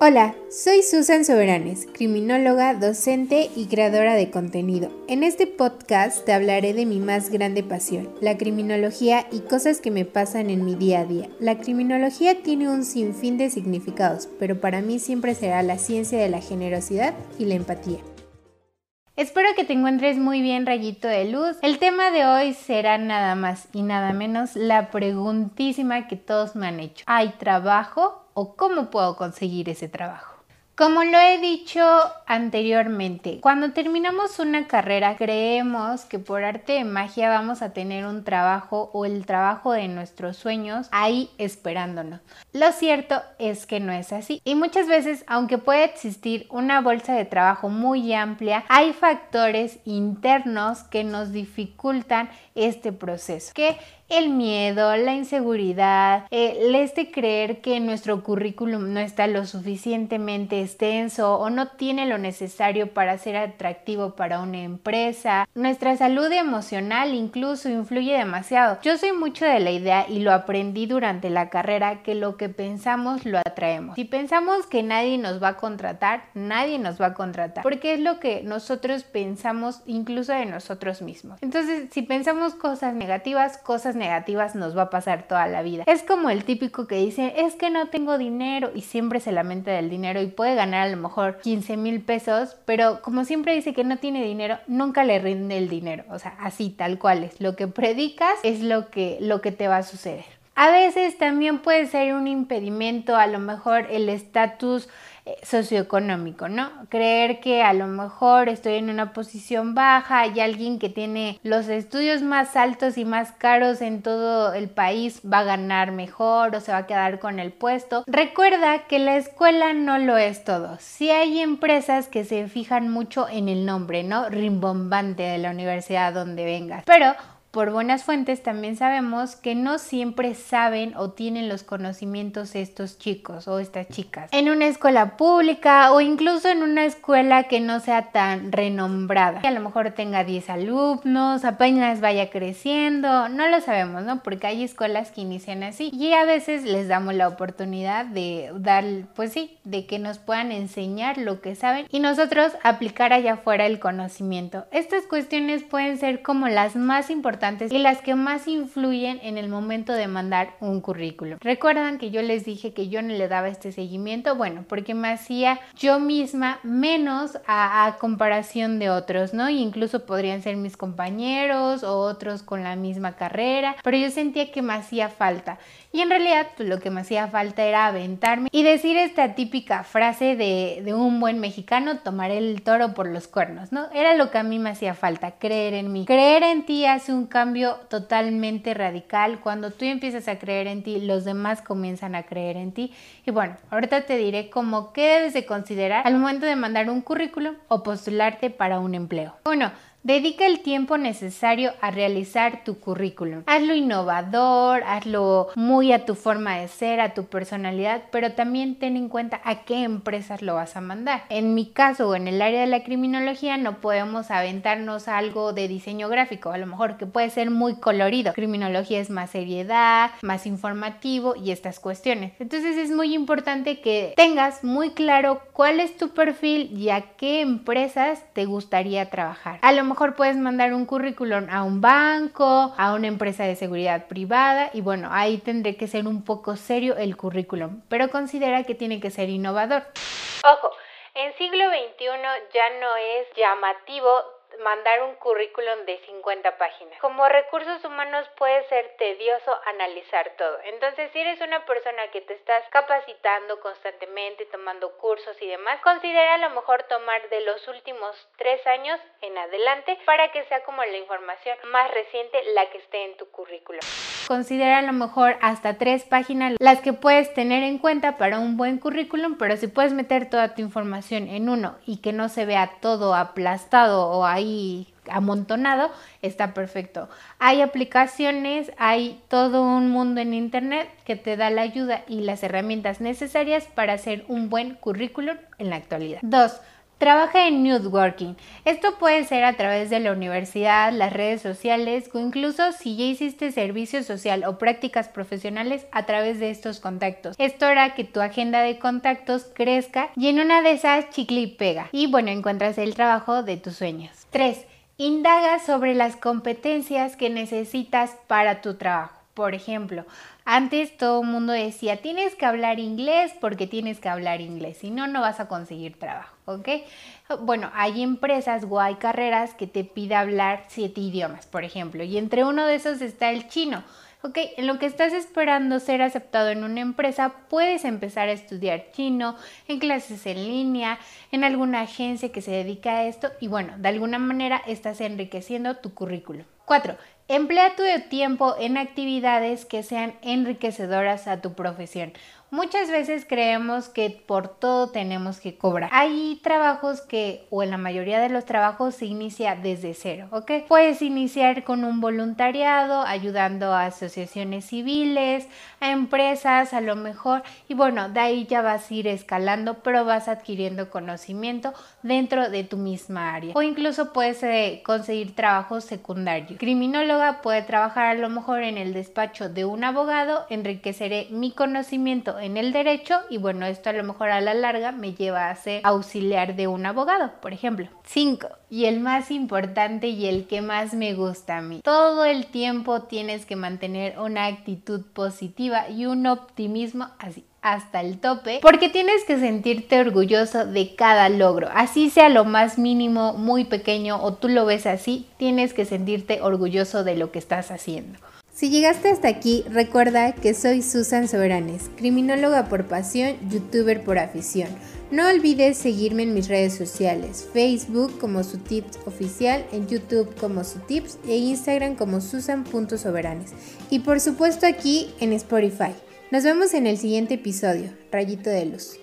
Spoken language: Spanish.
Hola, soy Susan Soberanes, criminóloga, docente y creadora de contenido. En este podcast te hablaré de mi más grande pasión, la criminología y cosas que me pasan en mi día a día. La criminología tiene un sinfín de significados, pero para mí siempre será la ciencia de la generosidad y la empatía. Espero que te encuentres muy bien, rayito de luz. El tema de hoy será nada más y nada menos la preguntísima que todos me han hecho. ¿Hay trabajo o cómo puedo conseguir ese trabajo? Como lo he dicho anteriormente, cuando terminamos una carrera creemos que por arte de magia vamos a tener un trabajo o el trabajo de nuestros sueños ahí esperándonos. Lo cierto es que no es así y muchas veces aunque puede existir una bolsa de trabajo muy amplia, hay factores internos que nos dificultan este proceso, el miedo, la inseguridad, el este creer que nuestro currículum no está lo suficientemente extenso o no tiene lo necesario para ser atractivo para una empresa. Nuestra salud emocional incluso influye demasiado. Yo soy mucho de la idea y lo aprendí durante la carrera que lo que pensamos lo atraemos. Si pensamos que nadie nos va a contratar, nadie nos va a contratar, porque es lo que nosotros pensamos incluso de nosotros mismos. Entonces, si pensamos cosas negativas, cosas negativas nos va a pasar toda la vida. Es como el típico que dice, es que no tengo dinero y siempre se lamenta del dinero y puede ganar a lo mejor 15 mil pesos, pero como siempre dice que no tiene dinero, nunca le rinde el dinero. O sea, así tal cual es. Lo que predicas es lo que, lo que te va a suceder. A veces también puede ser un impedimento, a lo mejor el estatus eh, socioeconómico, ¿no? Creer que a lo mejor estoy en una posición baja y alguien que tiene los estudios más altos y más caros en todo el país va a ganar mejor o se va a quedar con el puesto. Recuerda que la escuela no lo es todo. Sí hay empresas que se fijan mucho en el nombre, ¿no? Rimbombante de la universidad donde vengas. Pero por buenas fuentes también sabemos que no siempre saben o tienen los conocimientos estos chicos o estas chicas. En una escuela pública o incluso en una escuela que no sea tan renombrada. Que a lo mejor tenga 10 alumnos, apenas vaya creciendo, no lo sabemos, ¿no? Porque hay escuelas que inician así y a veces les damos la oportunidad de dar, pues sí, de que nos puedan enseñar lo que saben y nosotros aplicar allá afuera el conocimiento. Estas cuestiones pueden ser como las más importantes y las que más influyen en el momento de mandar un currículum. Recuerdan que yo les dije que yo no le daba este seguimiento, bueno, porque me hacía yo misma menos a, comparación de otros, ¿no? incluso podrían ser mis compañeros o otros con la misma carrera, pero yo sentía que me hacía falta. Y en realidad pues, lo que me hacía falta era aventarme y decir esta típica frase de, de un buen mexicano, tomar el toro por los cuernos, ¿no? Era lo que a mí me hacía falta, creer en mí. Creer en ti hace un cambio totalmente radical. Cuando tú empiezas a creer en ti, los demás comienzan a creer en ti. Y bueno, ahorita te diré cómo qué debes de considerar al momento de mandar un currículum o postularte para un empleo. Dedica el tiempo necesario a realizar tu currículum. Hazlo innovador, hazlo muy a tu forma de ser, a tu personalidad, pero también ten en cuenta a qué empresas lo vas a mandar. En mi caso o en el área de la criminología no podemos aventarnos algo de diseño gráfico, a lo mejor que puede ser muy colorido. Criminología es más seriedad, más informativo y estas cuestiones. Entonces es muy importante que tengas muy claro cuál es tu perfil y a qué empresas te gustaría trabajar. Mejor puedes mandar un currículum a un banco, a una empresa de seguridad privada y bueno, ahí tendré que ser un poco serio el currículum, pero considera que tiene que ser innovador. Ojo, en siglo XXI ya no es llamativo mandar un currículum de 50 páginas. Como recursos humanos puede ser tedioso analizar todo. Entonces, si eres una persona que te estás capacitando constantemente, tomando cursos y demás, considera a lo mejor tomar de los últimos tres años en adelante para que sea como la información más reciente la que esté en tu currículum. Considera a lo mejor hasta tres páginas las que puedes tener en cuenta para un buen currículum, pero si puedes meter toda tu información en uno y que no se vea todo aplastado o ahí amontonado, está perfecto. Hay aplicaciones, hay todo un mundo en Internet que te da la ayuda y las herramientas necesarias para hacer un buen currículum en la actualidad. Dos, Trabaja en networking. Esto puede ser a través de la universidad, las redes sociales o incluso si ya hiciste servicio social o prácticas profesionales a través de estos contactos. Esto hará que tu agenda de contactos crezca y en una de esas chicle y pega. Y bueno, encuentras el trabajo de tus sueños. 3. Indaga sobre las competencias que necesitas para tu trabajo. Por ejemplo, antes todo el mundo decía, tienes que hablar inglés porque tienes que hablar inglés, si no, no vas a conseguir trabajo, ¿ok? Bueno, hay empresas o hay carreras que te pide hablar siete idiomas, por ejemplo, y entre uno de esos está el chino. Ok, en lo que estás esperando ser aceptado en una empresa, puedes empezar a estudiar chino en clases en línea, en alguna agencia que se dedica a esto y bueno, de alguna manera estás enriqueciendo tu currículum. 4. Emplea tu tiempo en actividades que sean enriquecedoras a tu profesión. Muchas veces creemos que por todo tenemos que cobrar. Hay trabajos que, o en la mayoría de los trabajos, se inicia desde cero, ¿ok? Puedes iniciar con un voluntariado, ayudando a asociaciones civiles, a empresas, a lo mejor, y bueno, de ahí ya vas a ir escalando, pero vas adquiriendo conocimiento dentro de tu misma área. O incluso puedes eh, conseguir trabajos secundarios. Criminóloga puede trabajar a lo mejor en el despacho de un abogado, enriqueceré mi conocimiento en el derecho y bueno, esto a lo mejor a la larga me lleva a ser auxiliar de un abogado, por ejemplo. 5. Y el más importante y el que más me gusta a mí. Todo el tiempo tienes que mantener una actitud positiva y un optimismo así hasta el tope porque tienes que sentirte orgulloso de cada logro, así sea lo más mínimo, muy pequeño o tú lo ves así, tienes que sentirte orgulloso de lo que estás haciendo. Si llegaste hasta aquí, recuerda que soy Susan Soberanes, criminóloga por pasión, youtuber por afición. No olvides seguirme en mis redes sociales, Facebook como su tips oficial, en YouTube como su tips e Instagram como susan.soberanes. Y por supuesto aquí en Spotify. Nos vemos en el siguiente episodio, Rayito de Luz.